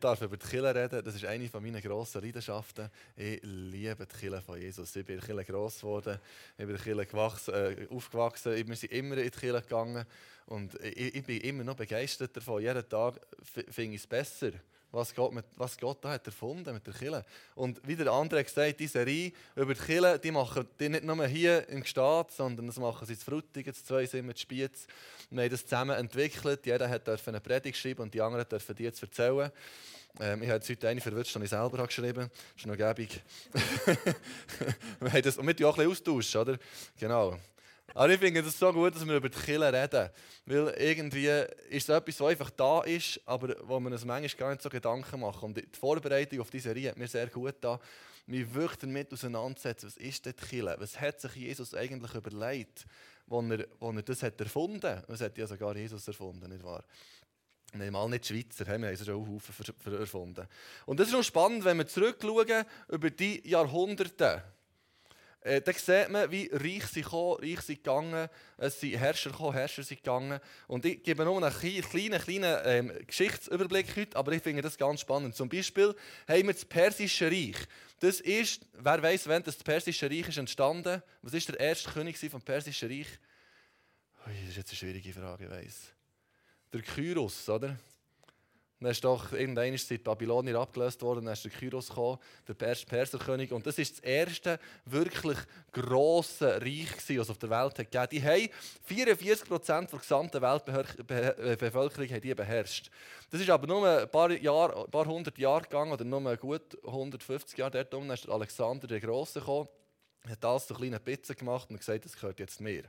darf über die Kirche reden. Das ist eine meiner grossen Leidenschaften. Ich liebe die Kirche von Jesus. Ich bin in der Kirche gross geworden, ich bin in der Kirche gewachsen, äh, aufgewachsen. Wir sind immer in die Kirche gegangen und ich, ich bin immer noch begeistert davon. Jeden Tag finde ich es besser was Gott, mit, was Gott da hat erfunden mit der Kille. Und wie der andere gesagt, diese Serie über die Kille, die machen die nicht nur hier im Gstaat, sondern das machen sie in Frutigen, in zwei sind in Spiez. Wir haben das zusammen entwickelt. Jeder hat eine Predigt schreiben und die anderen dürfen die jetzt erzählen. Ähm, ich habe jetzt heute eine verwirrt, die ich selber habe geschrieben Das ist noch gäbig. wir haben das, wir auch ein bisschen austauschen, oder? Genau. Aber ich finde es so gut, dass wir über die Kille reden. Weil irgendwie ist es etwas, was einfach da ist, aber wo man uns manchmal gar nicht so Gedanken machen. Und die Vorbereitung auf diese Serie hat mir sehr gut da, mich wirklich damit auseinandersetzen, was ist denn die Kille? Was hat sich Jesus eigentlich überlegt, als er, als er das hat erfunden hat? Das hat ja sogar Jesus erfunden, nicht wahr? Nein, mal nicht Schweizer, wir haben schon auch Haufen erfunden. Und das ist noch spannend, wenn wir zurückschauen über die Jahrhunderte äh, dann sieht man, wie reich sie gekommen, reich sie gegangen, es sind Herrscher gekommen, Herrscher sind gegangen. Und ich gebe nur einen kleinen, kleinen ähm, Geschichtsüberblick heute, aber ich finde das ganz spannend. Zum Beispiel haben wir das Persische Reich. Das ist, wer weiß, wann das Persische Reich ist entstanden? Was ist der erste König vom Persischen Reich? Ui, das ist jetzt eine schwierige Frage, ich weiss. Der Kyros, oder? Dann ist doch irgendwann seit Babylonier abgelöst worden, dann ist der Kyros gekommen, der Perserkönig. Und das ist das erste wirklich grosse Reich, das es auf der Welt gegeben. Die haben 44 Prozent der gesamten Weltbevölkerung haben die beherrscht. Das ist aber nur ein paar, Jahre, ein paar hundert Jahre gegangen, oder nur gut 150 Jahre dort. Dann ist Alexander der Große gekommen, hat das so kleine Pizza gemacht und gesagt, das gehört jetzt mir.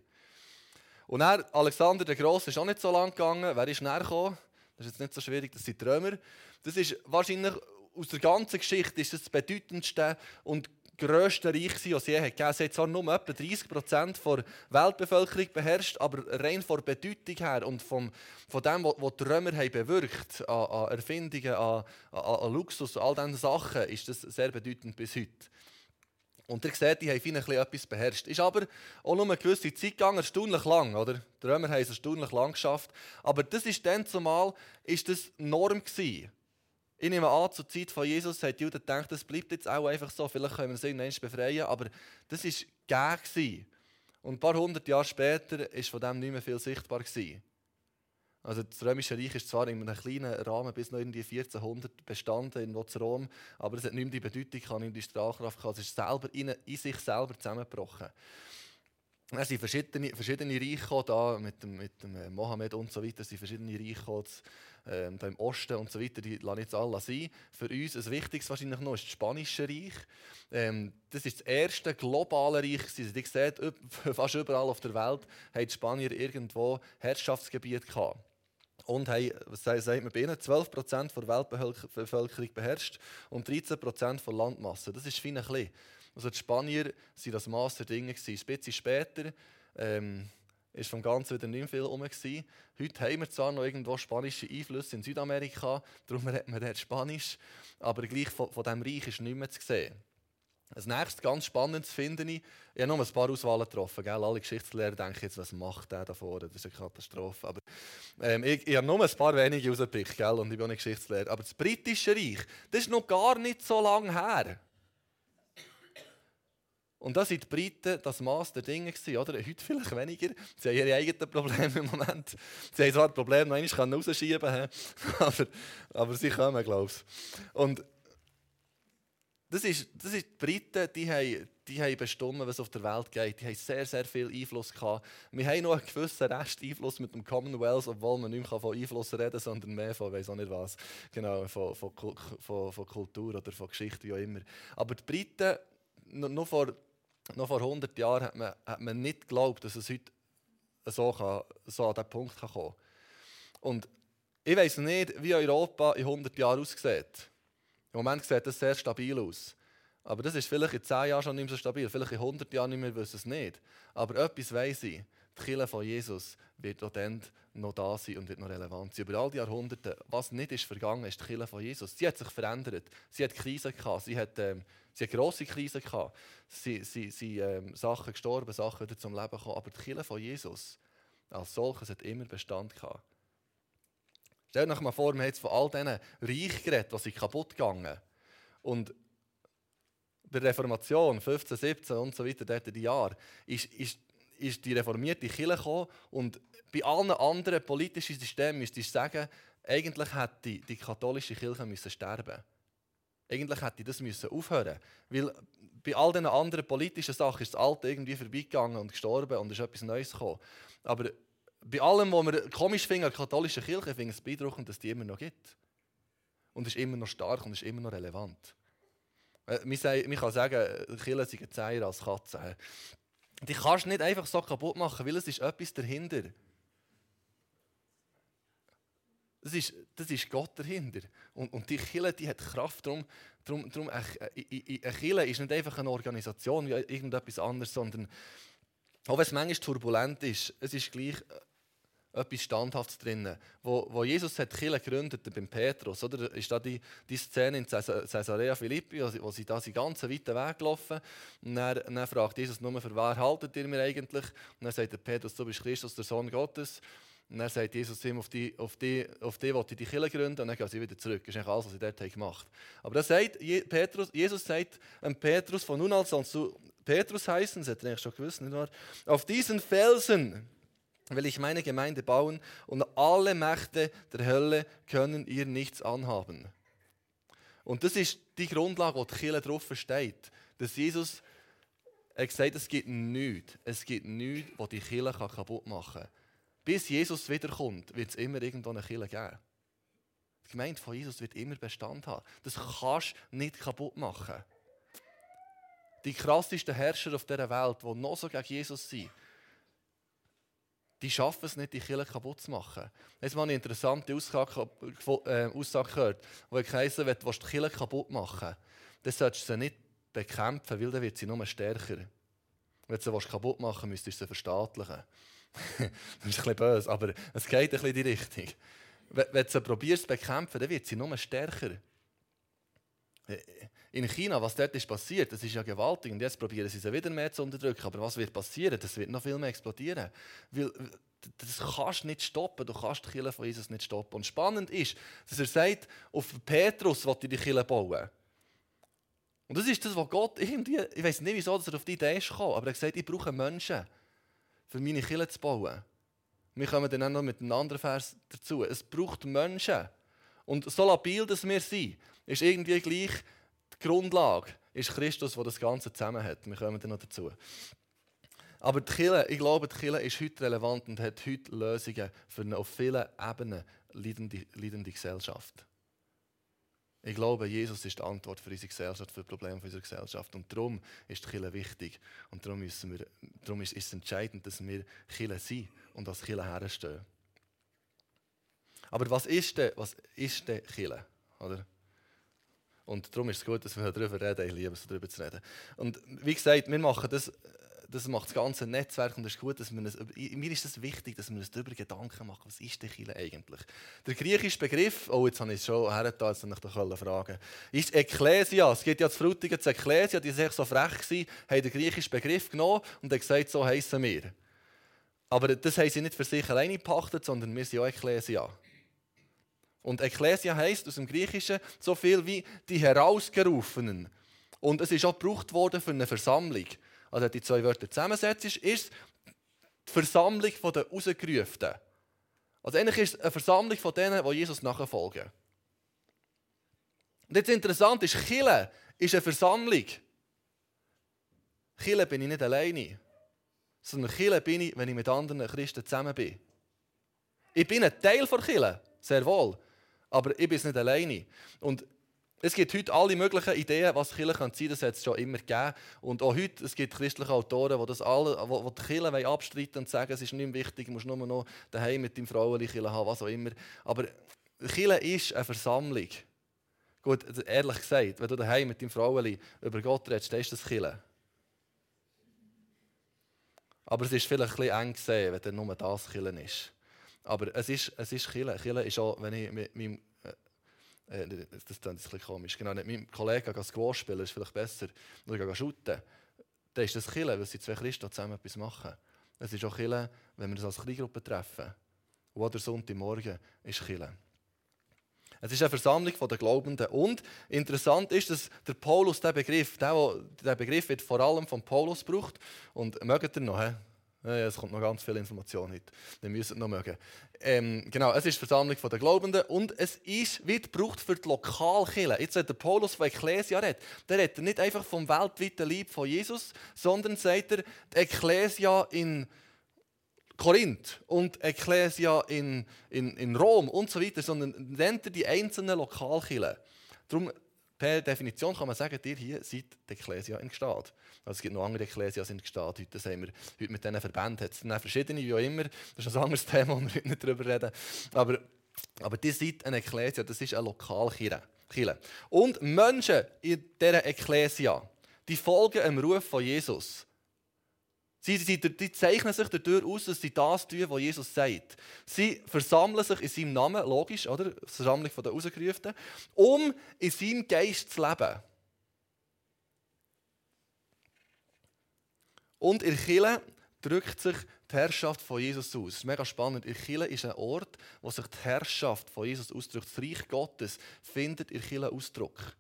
Und dann, Alexander der Große ist auch nicht so lang gegangen. Wer ist näher gekommen? Das ist jetzt nicht so schwierig, das sind Römer. Das ist wahrscheinlich aus der ganzen Geschichte ist das, das bedeutendste und grösste Reich, das es je gegeben hat. Es hat zwar nur etwa 30 Prozent der Weltbevölkerung beherrscht, aber rein von der Bedeutung her und vom, von dem, was die Römer haben bewirkt an, an Erfindungen, an, an, an Luxus, all diesen Sachen, ist das sehr bedeutend bis heute. Und ihr seht, die haben vielleicht etwas beherrscht. Ist aber auch nur eine gewisse Zeit gegangen, erstaunlich lang. Oder? Die Römer haben es erstaunlich lang geschafft. Aber das ist dann zumal ist das Norm gewesen. Ich nehme an, zur Zeit von Jesus hat Juden gedacht, das bleibt jetzt auch einfach so. Vielleicht können wir es irgendwann befreien. Aber das war gäng. Und ein paar hundert Jahre später war von dem nicht mehr viel sichtbar. Gewesen. Also das Römische Reich ist zwar in einem kleinen Rahmen bis noch in die 1400 bestanden in Rom, aber es hat nicht mehr die Bedeutung, nicht die Strahlkraft, es ist selber in, in sich selber zusammengebrochen. Es sind verschiedene, verschiedene Reiche da mit mit dem äh, Mohammed und so weiter, es sind verschiedene Reiche ähm, im Osten und so weiter, die lassen jetzt alle sein. Für uns ein wichtiges wahrscheinlich noch ist das Spanische Reich. Ähm, das ist das erste globale Reich. Sie sehen, fast überall auf der Welt haben die Spanier irgendwo Herrschaftsgebiet gehabt und haben, sagt man bei ihnen, 12% der Weltbevölkerung beherrscht und 13% der Landmasse. Das ist fein ein bisschen. Also die Spanier waren das Maß der Dinge. Ein bisschen später ähm, ist vom Ganzen wieder nicht viel herum. Heute haben wir zwar noch irgendwo spanische Einflüsse in Südamerika, darum redet man dort Spanisch, aber gleich von, von diesem Reich ist nichts mehr zu sehen. Als nächstes ganz spannendes finde ich, ich habe noch ein paar Auswahlen getroffen. Gell? Alle Geschichtslehrer denken jetzt, was macht der da vorne? Das ist eine Katastrophe. Aber, ähm, ich, ich habe nur ein paar wenige rausgepickt gell? und ich bin auch nicht Geschichtslehrer. Aber das britische Reich, das ist noch gar nicht so lange her. Und da sind die Briten das Maß der Dinge gewesen, oder? Heute vielleicht weniger. Sie haben ihre eigenen Probleme im Moment. Sie haben zwar ein Problem, noch einmal rausschieben können, aber, aber sie kommen, glaube ich. Und das ist, das ist die Briten, die haben, die haben bestimmt, was auf der Welt geht. Die haben sehr, sehr viel Einfluss gehabt. Wir haben noch einen gewissen Rest Einfluss mit dem Commonwealth, obwohl man nicht mehr von Einfluss reden kann, sondern mehr von, weiß auch nicht was, genau, von, von, von, von Kultur oder von Geschichte, wie auch immer. Aber die Briten, noch vor, noch vor 100 Jahren hat man, hat man nicht geglaubt, dass es heute so, kann, so an diesen Punkt kann kommen kann. Und ich weiß nicht, wie Europa in 100 Jahren aussieht. Im Moment sieht das sehr stabil aus. Aber das ist vielleicht in 10 Jahren schon nicht mehr so stabil. Vielleicht in 100 Jahren nicht mehr, wissen es nicht. Aber etwas weiß ich. Die Kirche von Jesus wird auch dann noch da sein und wird noch relevant sein. Über all die Jahrhunderte, was nicht ist vergangen, ist die Kirche von Jesus. Sie hat sich verändert. Sie hat Krisen gehabt. Sie hat, ähm, sie hat grosse Krisen gehabt. Sie sind ähm, Sachen gestorben, Sachen wieder zum Leben gekommen. Aber die Kirche von Jesus als solches hat immer Bestand gehabt. Stellt euch mal vor, wir haben jetzt von all diesen Reich geredet, die sind kaputt gegangen. Und der Reformation, 15, 17 und so weiter, dort in die Jahre, ist, ist, ist die reformierte Kirche gekommen und bei allen anderen politischen Systemen müsste ich sagen, eigentlich hätte die katholische Kirche müssen sterben Eigentlich hätte das müssen aufhören Weil bei all diesen anderen politischen Sachen ist das Alte irgendwie vorbeigegangen und gestorben und ist etwas Neues gekommen. Aber bei allem, was wir komisch finden an der katholischen Kirche, finde ich es beeindruckend, dass die immer noch gibt. Und ist immer noch stark und ist immer noch relevant. Äh, man kann sagen, Kirche sind Zeier als Katzen. Die kannst du nicht einfach so kaputt machen, weil es ist etwas dahinter. Das ist, das ist Gott dahinter. Und, und die Kirche die hat Kraft. Darum, darum, darum eine, Kirche ist nicht einfach eine Organisation wie irgendetwas anderes, sondern auch wenn es manchmal turbulent ist, es ist gleich etwas Standhaftes drin. Wo, wo Jesus hat Kirche gegründet beim Petrus, oder, ist da die, die Szene in Caesarea Philippi, wo sie da den ganzen weiten Weg gelaufen und dann, dann fragt Jesus nur, für wer haltet ihr mir eigentlich? Und dann sagt der Petrus, du bist Christus, der Sohn Gottes. Und dann sagt Jesus ihm, auf die, auf die, auf die wollte ich die Kirche gründen und dann gehen sie wieder zurück. Das ist eigentlich alles, was sie dort gemacht haben. Aber das sagt Petrus, Jesus sagt an Petrus, von nun an sollst du Petrus heißen, das hat er eigentlich schon gewusst, nicht wahr? Auf diesen Felsen will ich meine Gemeinde bauen und alle Mächte der Hölle können ihr nichts anhaben. Und das ist die Grundlage, wo die Kirche drauf steht. Dass Jesus er gesagt es gibt nichts, es gibt nichts, was die Kirche kaputt machen kann. Bis Jesus wiederkommt, wird es immer irgendwo eine Kirche geben. Die Gemeinde von Jesus wird immer Bestand haben. Das kannst du nicht kaputt machen. Die krassesten Herrscher auf dieser Welt, die noch so gegen Jesus sind, die schaffen es nicht, die Kirche kaputt zu machen. Jetzt habe ich eine interessante Aussage, äh, Aussage gehört, wo ich heisst, wenn du die Kirche kaputt machen dann solltest du sie nicht bekämpfen, weil dann wird sie nur stärker. Wenn du sie kaputt machen willst, müsstest du sie verstaatlichen. das ist ein bisschen böse, aber es geht ein bisschen in die Richtung. Wenn du sie probierst zu bekämpfen, dann wird sie nur stärker. In China, was dort ist passiert, das ist ja gewaltig. Und jetzt probieren sie sie wieder mehr zu unterdrücken. Aber was wird passieren? Das wird noch viel mehr explodieren. Weil das kannst du nicht stoppen. Du kannst die Kirche von Jesus nicht stoppen. Und spannend ist, dass er sagt, auf Petrus wollte die Kirche bauen. Und das ist das, was Gott irgendwie, ich weiß nicht, wieso er auf die Idee ist gekommen, aber er hat gesagt, ich brauche Menschen, für meine Kirche zu bauen. Wir kommen dann auch noch mit einem anderen Vers dazu. Es braucht Menschen. Und so labil, dass wir sind, ist irgendwie gleich die Grundlage, ist Christus, der das Ganze zusammen hat. Wir kommen dann noch dazu. Aber die Kirche, ich glaube, die Kirche ist heute relevant und hat heute Lösungen für eine auf vielen Ebenen leidende, leidende Gesellschaft. Ich glaube, Jesus ist die Antwort für unsere Gesellschaft, für die Probleme unserer Gesellschaft. Und darum ist die Kirche wichtig. Und darum, müssen wir, darum ist es entscheidend, dass wir Kirche sind und als Kirche herstehen. Aber was ist denn, was ist denn Kirche? Oder? Und darum ist es gut, dass wir darüber reden. Ich liebe es, darüber zu reden. Und wie gesagt, wir machen das, das macht das ganze Netzwerk und es ist gut, dass wir es, mir ist es wichtig, dass wir uns darüber Gedanken machen, was ist der Kirche eigentlich? Der griechische Begriff, oh jetzt habe ich es schon hergetan, jetzt ich doch fragen, ist Ekklesia. Es gibt ja zu Frutigen zu Ekklesia, die sind so frech gewesen, haben den griechischen Begriff genommen und haben gesagt, so heißen wir. Aber das haben sie nicht für sich alleine gepachtet, sondern wir sind auch Ekklesia. Und Ekklesia heißt aus dem Griechischen so viel wie die Herausgerufenen. Und es ist auch gebraucht worden für eine Versammlung. Also die zwei Wörter zusammensetzt, ist die Versammlung der Rausgerufenen. Also eigentlich ist es eine Versammlung von denen, die Jesus nachfolgen. Und jetzt interessant ist, Chile ist eine Versammlung. Chile bin ich nicht alleine, sondern Chile bin ich, wenn ich mit anderen Christen zusammen bin. Ich bin ein Teil von Chile, sehr wohl. Aber ich bin nicht alleine. Und es gibt heute alle möglichen Ideen, was Kirche sein kann. Das hat es schon immer gegeben. Und auch heute es gibt christliche Autoren, die, das alle, die die Kirche abstreiten und sagen, es ist nicht wichtig, du musst nur noch daheim mit deinem Frauenli haben, was auch immer. Aber Kirche ist eine Versammlung. Gut, ehrlich gesagt, wenn du daheim mit deinem Frauenli über Gott redest, dann ist das Kirche. Aber es ist vielleicht ein bisschen eng gesehen, wenn nur das Kirche ist. Aber es ist, es ist Chile. Chile ist auch, wenn ich mit meinem äh, äh das klingt ein bisschen komisch. Genau, mit meinem Kollegen Squash spielen, ist vielleicht besser. Oder shooten. Dann ist das Chile, weil sie zwei Christen zusammen etwas machen. Es ist auch Chile, wenn wir uns als Kleingruppe treffen. Und der Sonntagmorgen ist Chile. Es ist eine Versammlung der Glaubenden. Und interessant ist, dass der Paulus, der Begriff, der, der Begriff wird vor allem von Paulus gebraucht. Und mögt ihr noch? He? Es kommt noch ganz viel Information heute. Wir müssen noch mögen. Ähm, genau, es ist die Versammlung der Glaubenden und es ist, wird gebraucht für die Lokalkirche. Jetzt, wenn der Paulus von Ekklesia redet, der redet nicht einfach vom weltweiten Lieb von Jesus, sondern sagt er, die Ekklesia in Korinth und Ekklesia in, in, in Rom und so weiter, sondern nennt er die einzelnen Lokalkirchen. Per Definition kann man sagen, ihr hier seid die Ekklesia in Gestad. Also es gibt noch andere Ekklesias in Gestad. Heute, haben wir heute mit diesen Verbänden. Es sind verschiedene, wie auch immer. Das ist ein anderes Thema, wo wir heute nicht darüber reden. Aber, aber die seid eine Ekklesia, das ist eine Lokalkirche. Und Menschen in dieser Ekklesia, die folgen dem Ruf von Jesus. Sie, sie, die zeichnen sich dadurch aus, dass sie das tun, was Jesus sagt. Sie versammeln sich in seinem Namen, logisch, oder? Versammlung der Ausgerufenen, um in seinem Geist zu leben. Und in Chile drückt sich die Herrschaft von Jesus aus. Das ist mega spannend. In Chile ist ein Ort, wo sich die Herrschaft von Jesus ausdrückt. Das Reich Gottes findet in Chile Ausdruck.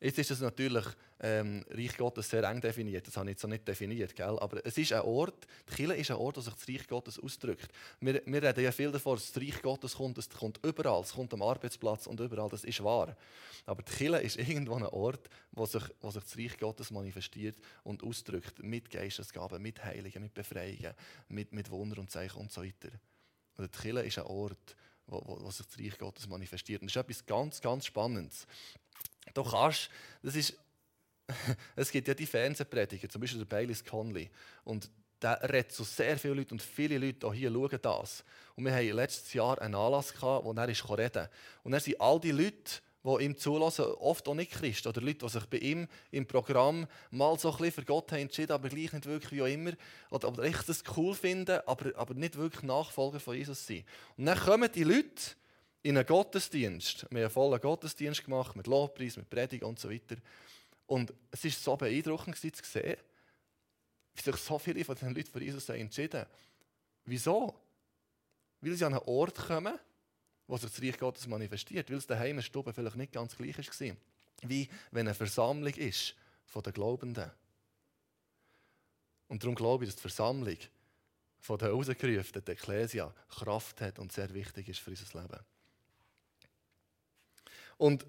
Jetzt ist es natürlich ähm, Reich Gottes sehr eng definiert. Das habe ich jetzt so nicht definiert. Gell? Aber es ist ein Ort, die Kirche ist ein Ort, wo sich das Reich Gottes ausdrückt. Wir, wir reden ja viel davon, dass das Reich Gottes kommt. Es kommt überall. Es kommt am Arbeitsplatz und überall. Das ist wahr. Aber die Kirche ist irgendwo ein Ort, wo sich, wo sich das Reich Gottes manifestiert und ausdrückt. Mit Geistesgaben, mit Heiligen, mit Befreiungen, mit, mit Wunder und Zeichen und so weiter. Und die Kirche ist ein Ort, wo, wo, wo sich das Reich Gottes manifestiert. Und das ist etwas ganz, ganz Spannendes. Du kannst, das ist, es gibt ja die Fernsehprediger, zum Beispiel der Baylis Conley. Und der redet zu sehr vielen Leuten und viele Leute auch hier schauen das. Und wir hatten letztes Jahr einen Anlass, gehabt, wo er reden. Und dann sind all die Leute, die ihm zulassen, oft auch nicht Christ. Oder Leute, die sich bei ihm im Programm mal so ein bisschen für Gott haben entschieden, aber gleich nicht wirklich wie auch immer. Oder, oder echt das cool finden, aber, aber nicht wirklich Nachfolger von Jesus sind. Und dann kommen die Leute in einen Gottesdienst. Wir haben einen vollen Gottesdienst gemacht, mit Lobpreis, mit Predigt und so weiter. Und es war so beeindruckend zu sehen, wie sich so viele von den Leuten für Jesus entschieden haben. Wieso? Weil sie an einen Ort kommen, wo sich das Reich Gottes manifestiert. Weil es daheim in Stube vielleicht nicht ganz gleich war. Wie wenn eine Versammlung ist von den Glaubenden. Und darum glaube ich, dass die Versammlung von den Ausgerufenen, der Ekklesia, Kraft hat und sehr wichtig ist für unser Leben. Und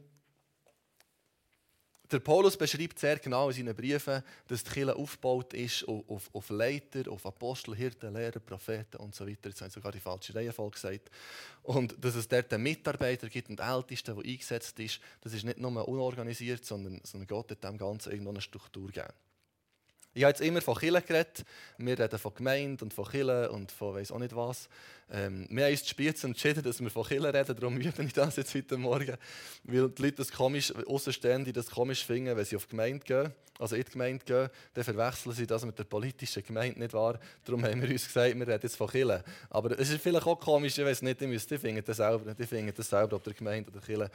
der Paulus beschreibt sehr genau in seinen Briefen, dass die Kirche aufgebaut ist auf, auf, Leiter, auf Apostel, Hirten, Lehrer, Propheten und so weiter. Jetzt haben sogar die falsche Reihenfolge gesagt. Und dass es dort Mitarbeiter gibt und Ältesten, der eingesetzt ist, das ist nicht nur unorganisiert, sondern, sondern Gott hat dem Ganzen irgendwo eine Struktur gegeben. Ich habe jetzt immer von Kirche geredet. Wir reden von Gemeinde und von Kirche und von weiss auch nicht was. Ähm, wir haben uns zu spät entschieden, dass wir von Kirche reden, darum übe ich das jetzt heute Morgen. Weil die Leute das komisch, Außenstehende das komisch finden, wenn sie auf die Gemeinde gehen, also in die Gemeinde gehen, dann verwechseln sie das mit der politischen Gemeinde, nicht wahr? Darum haben wir uns gesagt, wir reden jetzt von Kirche. Aber es ist vielleicht auch komisch, ich weiß nicht, die, müsst, die finden das selber, die finden das selber, ob der Gemeinde oder Kirche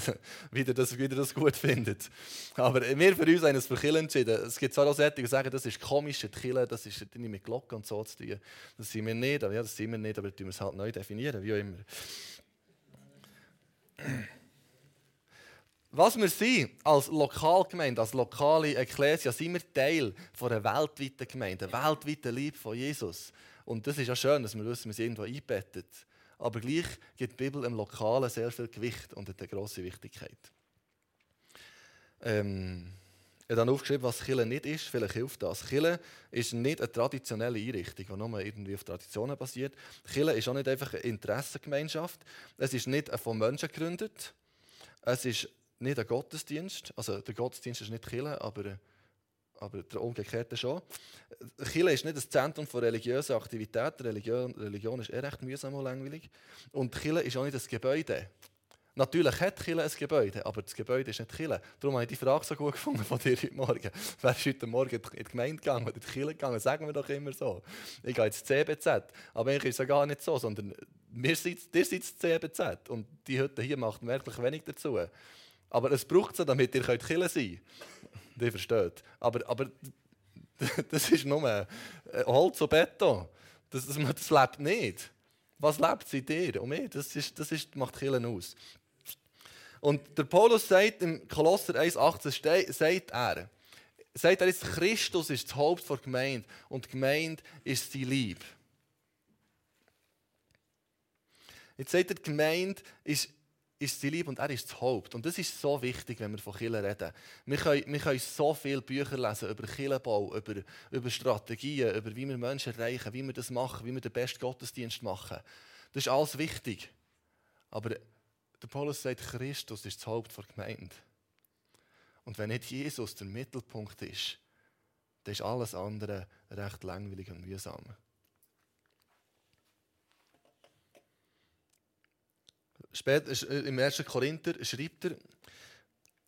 wieder, das, wieder das gut findet. Aber wir für uns haben uns für Kirche entschieden. Es gibt zwar auch solche, die sagen, das ist komisch, die Kirche, das ist nicht mit Glocken und so zu tun. Das sind wir nicht, aber ja, das sind wir nicht, aber aber tun wir es halt neu definieren, wie auch immer. Was wir sind als Lokalgemeinde, als lokale Ekklesia, sind wir Teil von einer weltweiten Gemeinde, einer weltweiten Liebe von Jesus. Und das ist ja schön, dass wir wissen, wir sind irgendwo eingebettet. Aber gleich gibt die Bibel im Lokalen sehr viel Gewicht und hat eine grosse Wichtigkeit. Ähm, ich habe dann aufgeschrieben, was Chile nicht ist. Vielleicht hilft das. Chile ist nicht eine traditionelle Einrichtung, die nur irgendwie auf Traditionen basiert. Chile ist auch nicht einfach eine Interessengemeinschaft. Es ist nicht von Menschen gegründet. Es ist nicht ein Gottesdienst. Also der Gottesdienst ist nicht Chile, aber, aber der umgekehrte schon. Chile ist nicht ein Zentrum von religiösen Aktivitäten. Religion, Religion ist eh recht mühsam und langweilig. Und Chile ist auch nicht ein Gebäude. Natürlich hat Kille ein Gebäude, aber das Gebäude ist nicht Kille. Darum habe ich die Frage so gut gefunden von dir heute Morgen. Wer ist heute Morgen in die Gemeinde gegangen oder in die Kille gegangen? Sagen wir doch immer so. Ich gehe ins CBZ. Aber eigentlich ist es ja gar nicht so, sondern wir sind, ihr seid das CBZ. Und die heute hier macht wirklich wenig dazu. Aber es braucht es, damit ihr Kille sein könnt. Ihr versteht. Aber, aber das ist nur Holz und Beton. Das, das, das lebt nicht. Was lebt in dir und mir? Das, ist, das ist, macht Killen aus. Und der Paulus sagt im Kolosser 1,18 sagt er, sagt er jetzt, Christus ist das Haupt der Gemeinde und die Gemeinde ist die Liebe. Jetzt sagt er, die Gemeinde ist, ist die Liebe und er ist das Haupt. Und das ist so wichtig, wenn wir von Kirche reden. Wir können, wir können so viele Bücher lesen über Kirchenbau, über, über Strategien, über wie wir Menschen erreichen, wie wir das machen, wie wir den besten Gottesdienst machen. Das ist alles wichtig. Aber der Paulus sagt, Christus ist das Haupt der Gemeinde. Und wenn nicht Jesus der Mittelpunkt ist, dann ist alles andere recht langweilig und mühsam. Später, äh, Im 1. Korinther schreibt er,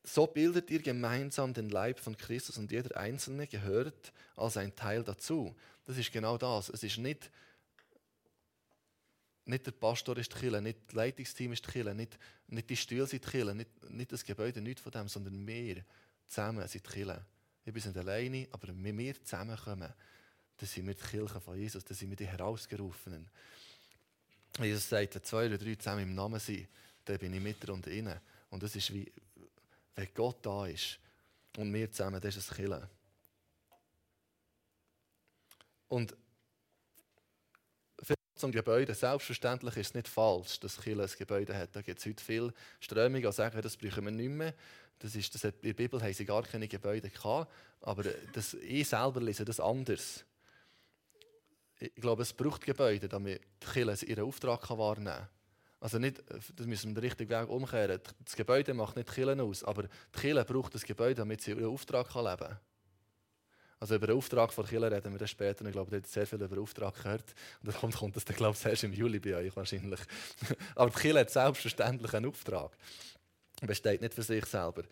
so bildet ihr gemeinsam den Leib von Christus und jeder Einzelne gehört als ein Teil dazu. Das ist genau das. Es ist nicht, nicht der Pastor ist die Kirche, nicht das Leitungsteam ist die Kirche, nicht, nicht die Stühle sind die Kirche, nicht, nicht das Gebäude, nichts von dem, sondern wir zusammen sind die Kirche. Ich bin nicht alleine, aber wenn wir zusammenkommen, dann sind wir die Kirche von Jesus, dann sind wir die Herausgerufenen. Jesus sagt, wenn zwei oder drei zusammen im Namen sind, dann bin ich mit und innen. Und das ist wie, wenn Gott da ist und wir zusammen, das ist ein Killen. Und zum Gebäude. Selbstverständlich ist es nicht falsch, dass Kirche ein Gebäude hat. Da gibt es heute viele Strömungen, die sagen, das brauchen wir nicht mehr. Das ist, das in der Bibel haben sie gar keine Gebäude gehabt. Aber das, ich selber lese das anders ich glaube, es braucht Gebäude, damit die ihren Auftrag wahrnehmen kann. Also nicht, das müssen wir den richtigen Weg umkehren. Das Gebäude macht nicht Kirche aus, aber die braucht das Gebäude, damit sie ihren Auftrag leben kann. Also über den Auftrag von Kirche reden wir dann später. Ich glaube, ihr habt sehr viel über den Auftrag gehört. Und dann kommt, kommt das dann, glaube ich, erst im Juli bei euch wahrscheinlich. aber Kirche hat selbstverständlich einen Auftrag. Besteht nicht für sich selber.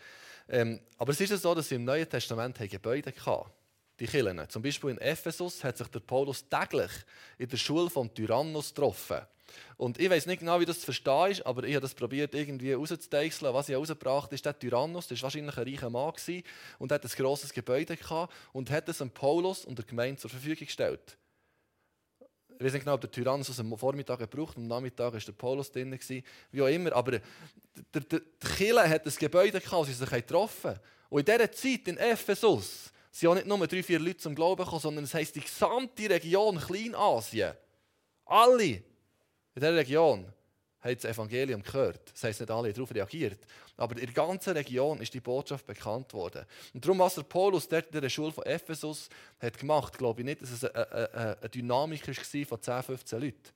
Ähm, aber es ist ja so, dass sie im Neuen Testament Gebäude hatten die Kirchen. Zum Beispiel in Ephesus hat sich der Paulus täglich in der Schule von Tyrannus getroffen. Und ich weiß nicht genau, wie das zu verstehen ist, aber ich habe das probiert irgendwie rauszudeichseln. Was ich herausgebracht ist der Tyrannus, der war wahrscheinlich ein reicher Mann und hat ein grosses Gebäude gehabt und hat es an Paulus und der Gemeinde zur Verfügung gestellt. Ich weiß nicht genau, ob der Tyrannus am Vormittag gebraucht und am Nachmittag war der Paulus drin, wie auch immer. Aber der, der, der hat ein Gebäude gehabt, sie sich getroffen. Und in dieser Zeit in Ephesus sind auch nicht nur drei, vier Leute zum Glauben gekommen, sondern es heisst, die gesamte Region Kleinasien, alle in dieser Region haben das Evangelium gehört. Das heisst, nicht alle haben darauf reagiert. Aber in der ganzen Region ist die Botschaft bekannt worden. Und darum, was der Paulus dort in der Schule von Ephesus hat gemacht, glaube ich nicht, dass es eine, eine, eine Dynamik war von 10, 15 Leuten.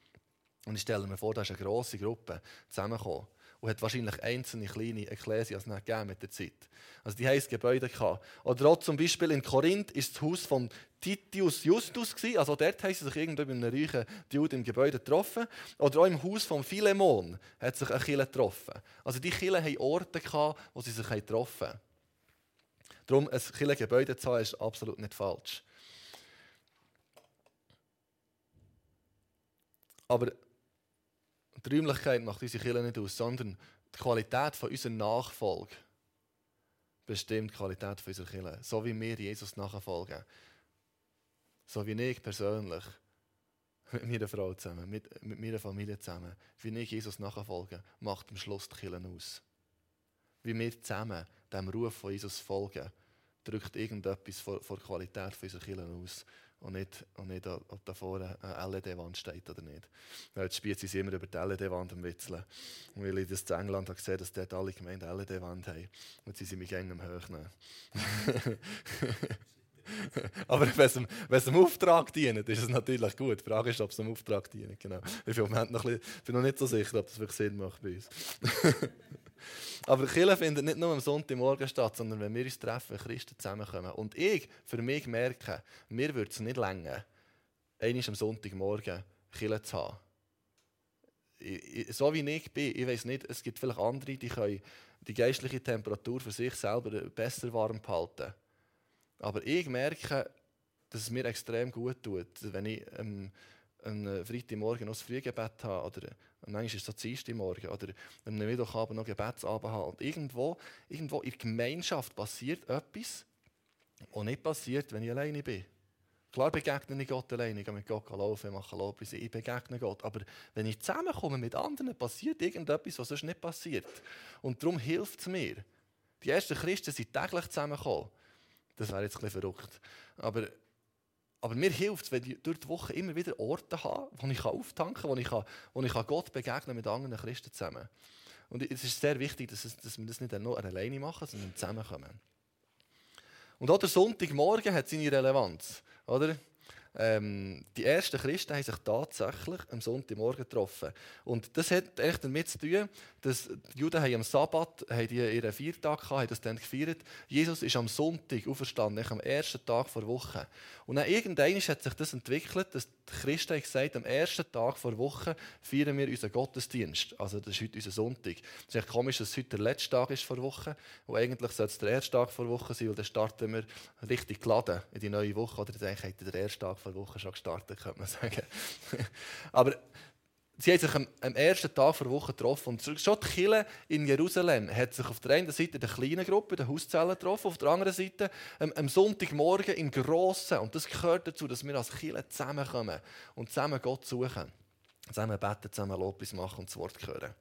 Und ich stelle mir vor, da ist eine grosse Gruppe zusammengekommen und hat wahrscheinlich einzelne kleine Ekklesias mit der Zeit. Also die haben Gebäude gehabt. Oder auch zum Beispiel in Korinth ist das Haus von Titius Justus gewesen. Also dort haben sie sich irgendwie bei einem reichen Dude im Gebäude getroffen. Oder auch im Haus von Philemon hat sich eine Kille getroffen. Also die Kille haben Orte gehabt, wo sie sich getroffen haben. Darum ein Kirchengebäude zu haben, ist absolut nicht falsch. Aber die Räumlichkeit macht unsere Kirche nicht aus, sondern die Qualität von unserer Nachfolge bestimmt die Qualität von unserer Kirche. So wie wir Jesus nachfolgen. So wie ich persönlich mit meiner Frau zusammen, mit, mit meiner Familie zusammen, wie ich Jesus nachfolge, macht am Schluss die Kirche aus. Wie wir zusammen dem Ruf von Jesus folgen, drückt irgendetwas vor der Qualität unserer Kirche aus und nicht, und nicht ob da vorne eine LED-Wand steht oder nicht. Weil jetzt spielt sie immer über die LED-Wand am Witzeln. Und weil ich das in England habe gesehen, dass dort alle Gemeinden LED-Wand haben. Und sie sind mich gerne am Hochnehmen. Aber wenn es, einem Auftrag dient, ist es natürlich gut. Die Frage ist, ob es einem Auftrag dient. Genau. Ich bin noch nicht so sicher, ob das wirklich Sinn macht bei uns. Aber Kirche findet nicht nur am Sonntagmorgen statt, sondern wenn wir uns treffen, Christen zusammenkommen. Und ich, für mich merke, mir würde es nicht länger, einmal am Sonntagmorgen Kirche zu haben. So wie ich bin, ich weiß nicht, es gibt vielleicht andere, die können die geistliche Temperatur für sich selber besser warm behalten. Aber ich merke, dass es mir extrem gut tut, wenn ich ähm, einen Freitagmorgen noch das Frühgebet habe oder manchmal ist es Dienstagmorgen oder am Mittwochabend noch Gebetsabend habe. Und irgendwo, irgendwo in der Gemeinschaft passiert etwas, was nicht passiert, wenn ich alleine bin. Klar begegne ich Gott alleine, ich gehe mit Gott laufen, ich mache Lobpreis, ich begegne Gott. Aber wenn ich zusammenkomme mit anderen, passiert irgendetwas, was sonst nicht passiert. Und darum hilft es mir. Die ersten Christen sind täglich zusammengekommen. Das wäre jetzt ein bisschen verrückt. Aber, aber mir hilft es, wenn ich durch die Woche immer wieder Orte habe, wo ich auftanken kann, wo ich, wo ich Gott begegnen mit anderen Christen zusammen. Und es ist sehr wichtig, dass, es, dass wir das nicht nur alleine machen, sondern zusammenkommen. Und auch der Sonntagmorgen hat seine Relevanz. Oder? Ähm, die ersten Christen haben sich tatsächlich am Sonntagmorgen getroffen. Und das hat eigentlich damit zu tun, dass die Juden haben am Sabbat haben die ihren Viertag gehabt, haben das dann gefeiert. Jesus ist am Sonntag auferstanden, am ersten Tag der Woche. Und dann irgendwann hat sich das entwickelt, dass die Christen haben gesagt, am ersten Tag der Woche feiern wir unseren Gottesdienst. Also das ist heute unser Sonntag. Es ist echt komisch, dass es heute der letzte Tag ist der Woche. Und eigentlich sollte es der erste Tag der Woche sein, weil dann starten wir richtig geladen in die neue Woche. Oder dann hat der erste Tag der Woche schon gestartet, könnte man sagen. Aber Sie haben sich am, am, ersten Tag der Woche getroffen. Und schon die Kirche in Jerusalem hat sich auf der einen Seite der kleinen Gruppe, der Hauszellen getroffen, auf der anderen Seite am, am Sonntagmorgen im Grossen. Und das gehört dazu, dass wir als Kirche zusammenkommen und zusammen Gott suchen. Zusammen beten, zusammen Lobpreis machen und das Wort hören.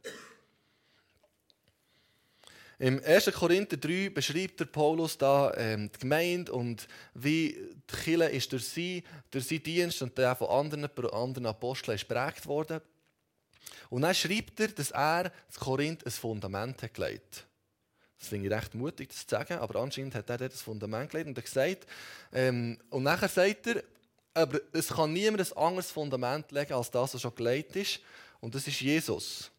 Im 1. Korinther 3 beschreibt der Paulus da ähm, die Gemeinde und wie die Kirche ist durch sie, durch seinen Dienst und der von anderen, anderen Aposteln ist prägt worden. Und dann schreibt er, dass er das Korinth ein Fundament hat gelegt Das finde ich recht mutig, das zu sagen, aber anscheinend hat er dort das Fundament gelegt und er gesagt, ähm, und nachher sagt er, aber es kann niemand ein anderes Fundament legen, als das, was schon gelegt ist, und das ist Jesus.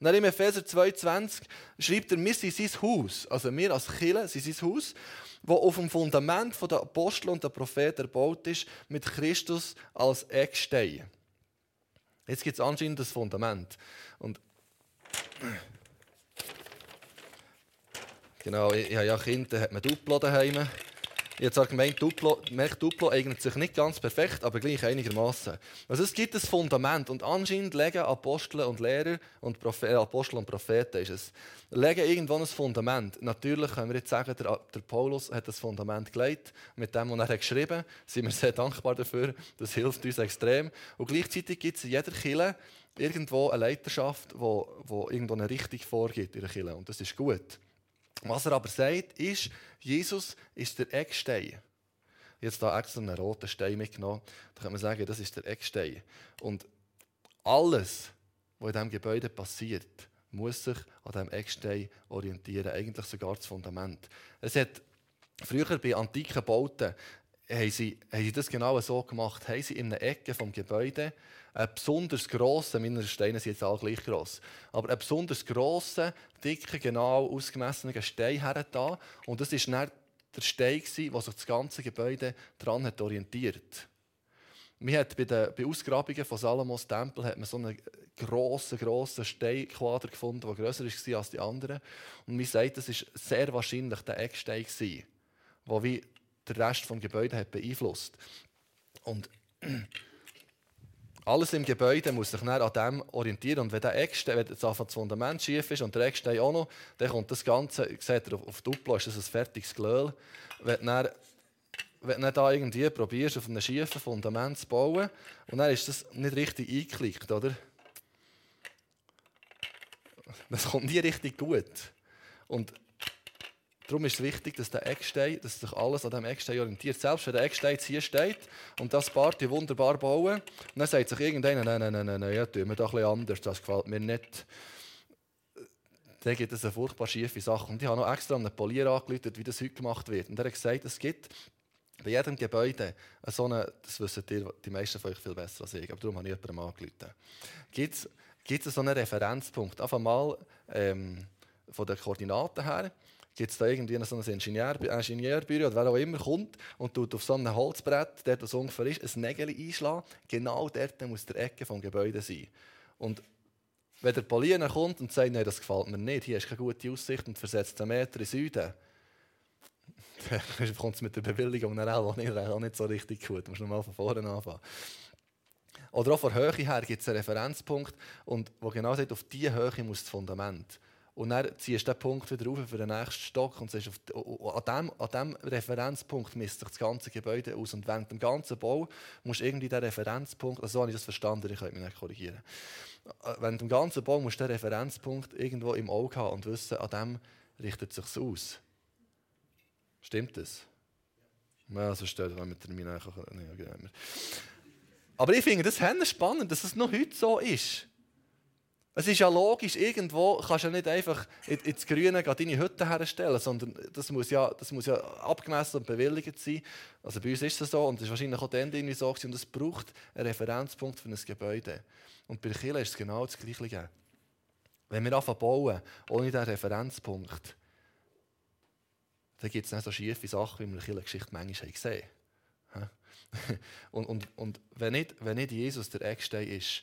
Und dann im Epheser 2,20 schreibt er, wir sind sein Haus, also wir als Kirche sind sein Haus, das auf dem Fundament der Apostel und der Propheten erbaut ist, mit Christus als Eckstein. Jetzt gibt es anscheinend das Fundament. Und genau, ich, ich habe ja Kinder, hat man Duplo daheim. Ich habe gemeint, Duplo, merkt, Duplo eignet sich nicht ganz perfekt, aber gleich einigermaßen. Also es gibt ein Fundament und anscheinend legen Apostel und Lehrer und Prophet, äh, Apostel und Propheten ist es, legen irgendwo ein Fundament. Natürlich können wir jetzt sagen, der, der Paulus hat das Fundament gelegt mit dem, was er geschrieben hat. Sind wir sehr dankbar dafür. Das hilft uns extrem. Und gleichzeitig gibt es in jeder Kirche irgendwo eine Leiterschaft, die wo, wo irgendwo eine Richtung vorgibt in der Kirche. Und das ist gut. Was er aber sagt, ist, Jesus ist der Eckstein. Jetzt da extra einen roten Stein mitgenommen. Da kann man sagen, das ist der Eckstein. Und alles, was in diesem Gebäude passiert, muss sich an diesem Eckstein orientieren. Eigentlich sogar das Fundament. Es hat früher bei antiken Bauten haben sie, haben sie das genau so gemacht. Haben sie in einer Ecke vom Gebäude einen besonders grossen, meine Steine sind jetzt alle gleich gross, aber einen besonders grossen, dicken, genau ausgemessenen Stein hergetan. Und das war der Stein, der sich das ganze Gebäude daran hat orientiert man hat bei den bei Ausgrabungen von Salomos Tempel hat man so einen grossen, grossen Steinquader gefunden, der grösser war als die anderen. Und man sagt, das war sehr wahrscheinlich der Eckstein, der wie der Rest des Gebäudes hat beeinflusst. Und alles im Gebäude muss sich dann an dem orientieren. Und wenn, der Eckstein, wenn das Fundament schief ist und der Eckstein auch noch, dann kommt das Ganze, seht ihr auf Duplo, ist das ein fertiges Glöhl. Wenn wenn du da irgendwie probierst, auf einem schiefen Fundament zu bauen, und dann ist das nicht richtig eingeklickt, oder? Das kommt nie richtig gut. Und Darum ist es wichtig, dass der Eckstein, dass sich alles an diesem Eckstein orientiert. Selbst wenn der Eckstein hier steht und das Party wunderbar bauen, dann sagt sich irgendeiner, nein, nein, nein, nein, nein ja, tun wir doch ein anders, das gefällt mir nicht. Dann gibt es eine furchtbar schiefe Sache. Und ich habe noch extra an einen Polier angerufen, wie das heute gemacht wird. Und er hat gesagt, es gibt bei jedem Gebäude so eine, das wissen die, die meisten von euch viel besser als ich, aber darum habe ich jemanden angerufen. Gibt es, gibt es so einen Referenzpunkt? Einfach mal ähm, von den Koordinaten her gibt es da irgendwie so ein Ingenieur, Ingenieurbüro oder wer auch immer kommt und tut auf so einem Holzbrett, der das ungefähr ist, ein Nägel einschlagen. Genau dort muss der Ecke des Gebäudes sein. Und wenn der Polier kommt und sagt, nein, das gefällt mir nicht, hier ist keine gute Aussicht und versetzt einen Meter in Süden, dann kommt es mit der Bewilligung dann auch nicht, auch nicht so richtig gut. Du musst nochmal von vorne anfangen. Oder auch von Höhe her gibt es einen Referenzpunkt, und wo genau sagt, auf diese Höhe muss das Fundament. Und dann ziehst du den Punkt wieder rauf für den nächsten Stock und sagst, an diesem an dem Referenzpunkt misst sich das ganze Gebäude aus. Und während dem ganzen Bau musst du irgendwie den Referenzpunkt, also so habe ich das verstanden, ich könnte mich nicht korrigieren. Äh, während dem ganzen Bau musst du den Referenzpunkt irgendwo im Auge haben und wissen, an dem richtet sich aus. Stimmt das? Ja, so steht es mit Termin. Aber ich finde das spannend, dass es noch heute so ist. Es ist ja logisch, irgendwo kannst du ja nicht einfach ins Grüne deine Hütte herstellen, sondern das muss, ja, das muss ja abgemessen und bewilligt sein. Also bei uns ist es so und es ist wahrscheinlich auch dann irgendwie so und es braucht einen Referenzpunkt für ein Gebäude. Und bei Kirche ist es genau das Gleiche. Wenn wir anfangen bauen, ohne diesen Referenzpunkt, dann gibt es nicht so schiefe Sachen, wie wir in der Geschichte manchmal gesehen haben. und, und, und wenn, nicht, wenn nicht Jesus der Eckstein ist,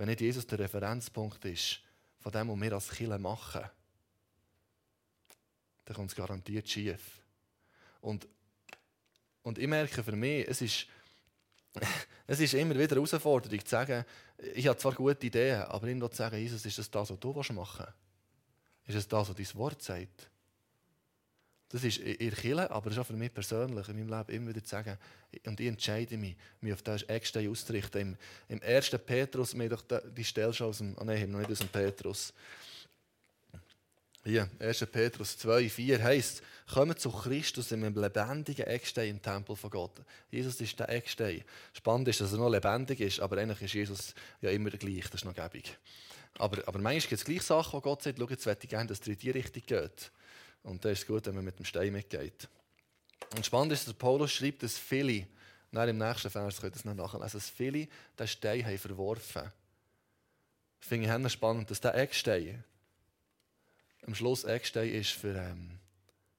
wenn nicht Jesus der Referenzpunkt ist von dem, was wir als Kirche machen, dann kommt es garantiert schief. Und, und ich merke für mich, es ist, es ist immer wieder eine Herausforderung zu sagen, ich habe zwar gute Ideen, aber irgendwo zu sagen, Jesus, ist das das, was du machen willst? Ist es das, was dein Wort sagt? Das ist der Kirche, aber das ist auch für mich persönlich in meinem Leben immer wieder zu sagen, und ich entscheide mich, mich auf diesen Eckstein auszurichten. Im, im 1. Petrus, wir doch die Stelle schon aus dem, oh nein, noch nicht aus dem Petrus. Hier, 1. Petrus 2, 4 heißt, kommen zu Christus in einem lebendigen Eckstein im Tempel von Gott. Jesus ist der Eckstein. Spannend ist, dass er noch lebendig ist, aber eigentlich ist Jesus ja immer gleich, das ist noch gäbig. Aber, aber manchmal gibt es gleich Sachen, wo Gott sagt, schau, jetzt möchte ich gerne, dass es in die Richtung geht. Und da ist es gut, wenn man mit dem Stein mitgeht. Und spannend ist, dass Paulus schreibt, dass viele, nein, im nächsten Vers könnt ihr es noch nachlesen, dass viele den Stein haben verworfen. Finde ich auch spannend, dass der Eckstein am Schluss Eckstein ist für, ähm,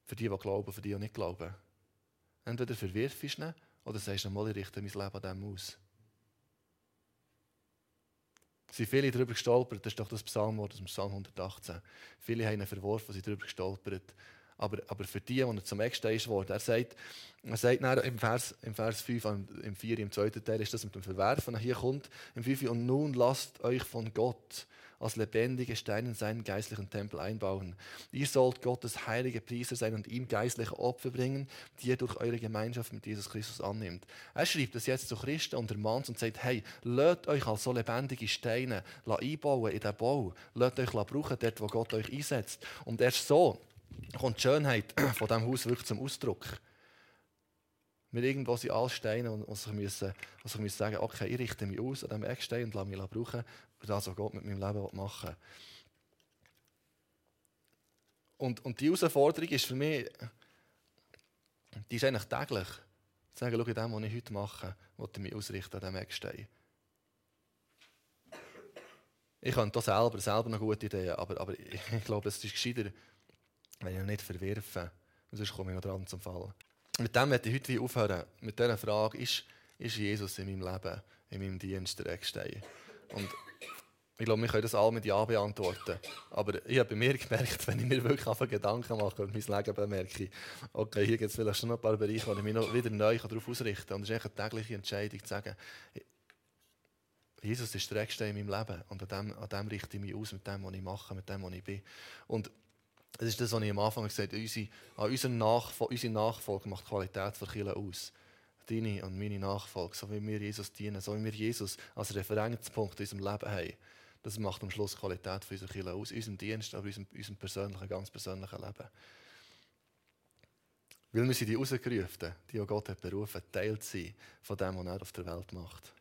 für die, die glauben, für die, die nicht glauben. Entweder verwirfst du ihn oder sagst du ich richte mein Leben an dem aus. Sind viele darüber gestolpert, das ist doch das Psalmwort aus dem Psalm 118. Viele haben ihn verworfen, sind darüber gestolpert. Aber, aber für die, die er zum Eckstein ist worden, er sagt, er sagt dann im Vers, im Vers 5, im 4, im zweiten Teil ist das mit dem Verwerfen. Hier kommt im 5, und nun lasst euch von Gott als lebendige Steine in seinen geistlichen Tempel einbauen. Ihr sollt Gottes heilige Priester sein und ihm geistliche Opfer bringen, die ihr durch eure Gemeinschaft mit Jesus Christus annimmt. Er schreibt das jetzt zu Christen und Manns und sagt, hey, lasst euch als so lebendige Steine einbauen in den Bau. Lasst euch brauchen dort, wo Gott euch einsetzt. Und erst so kommt die Schönheit von diesem Haus wirklich zum Ausdruck. Wir irgendwo sind alle Steine und sich müssen, sich müssen sagen, okay, ich richte mich aus an diesem Eckstein und lasse mich brauchen für das, was Gott mit meinem Leben machen will. Und, und die Herausforderung ist für mich, die ist eigentlich täglich. Zu sagen, schau, in dem, was ich heute mache, wollte ich mich ausrichten an diesem Eckstein. Ich habe da selber, selber noch gute Ideen, aber, aber ich glaube, es ist gescheiter, wenn ich nicht verwerfe. Sonst komme ich noch dran zum Fall. Mit dem möchte ich heute aufhören. Mit dieser Frage, ist, ist Jesus in meinem Leben, in meinem Dienst der Eckstein? Und ich glaube, wir können das alle mit Ja beantworten. Aber ich habe bei mir gemerkt, wenn ich mir wirklich Gedanken mache und mein Leben bemerke, okay, hier gibt es vielleicht schon noch ein paar Bereiche, wo ich mich noch wieder neu darauf ausrichten kann. Und es ist eine tägliche Entscheidung zu sagen, Jesus ist der Eckstein in meinem Leben und an dem, an dem richte ich mich aus, mit dem, was ich mache, mit dem, was ich bin. Und das ist das, was ich am Anfang gesagt habe. Unsere, an unsere, Nachfol unsere Nachfolge macht die Qualität der Kirche aus. Deine und meine Nachfolge, so wie wir Jesus dienen, so wie wir Jesus als Referenzpunkt in unserem Leben haben. Das macht am Schluss die Qualität von unserer Kirche aus, unserem Dienst, aber unserem, unserem persönlichen, ganz persönlichen Leben. Weil wir sind die Rausgerufenen, die Gott hat berufen, Teil zu sein von dem, was er auf der Welt macht.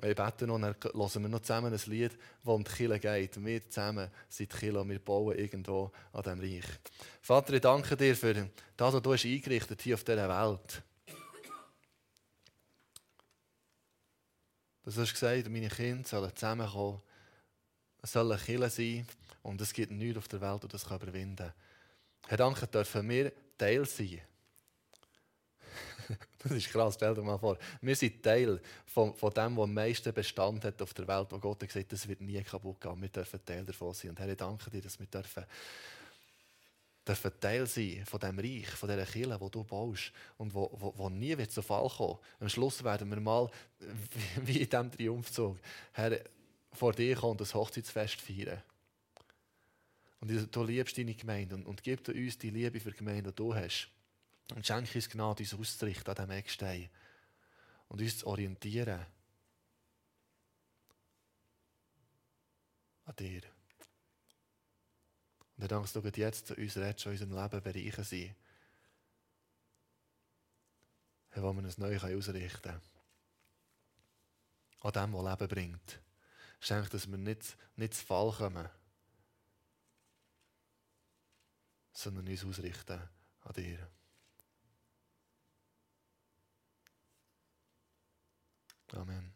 Wir beten noch, dann hören wir noch zusammen ein Lied, das um die Kirche geht. Wir zusammen sind die Kirche und wir bauen irgendwo an diesem Reich. Vater, ich danke dir für das, was du hast eingerichtet hier auf dieser Welt. Du hast gesagt, meine Kinder sollen zusammenkommen, es soll eine Kirche sein und es gibt nichts auf der Welt, das das überwinden kann. Herr, danke, dürfen wir Teil sein das ist krass, stell dir mal vor. Wir sind Teil von, von dem, was am meisten Bestand hat auf der Welt, wo Gott hat gesagt das wird nie kaputt gehen. Wir dürfen Teil davon sein. Und Herr, ich danke dir, dass wir dürfen, dürfen Teil sein von dem Reich, von dieser Kirche, die du baust und wo, wo, wo nie wird zu Fall kommen. Am Schluss werden wir mal, wie in diesem Triumphzug, Herr, vor dir kommen und das Hochzeitsfest feiern. Und du liebst deine Gemeinde und, und gib uns die Liebe für die Gemeinde, die du hast. Und schenke uns Gnade, uns auszurichten an diesem Eckstein. Und uns zu orientieren an dir. Und ich danke, dass du jetzt zu uns redest, in unserem Leben bereichen sein. Wo man es neu ausrichten kann. An dem, was Leben bringt. Schenk, dass wir nicht, nicht zu Fall kommen, sondern uns ausrichten an dir. Amen.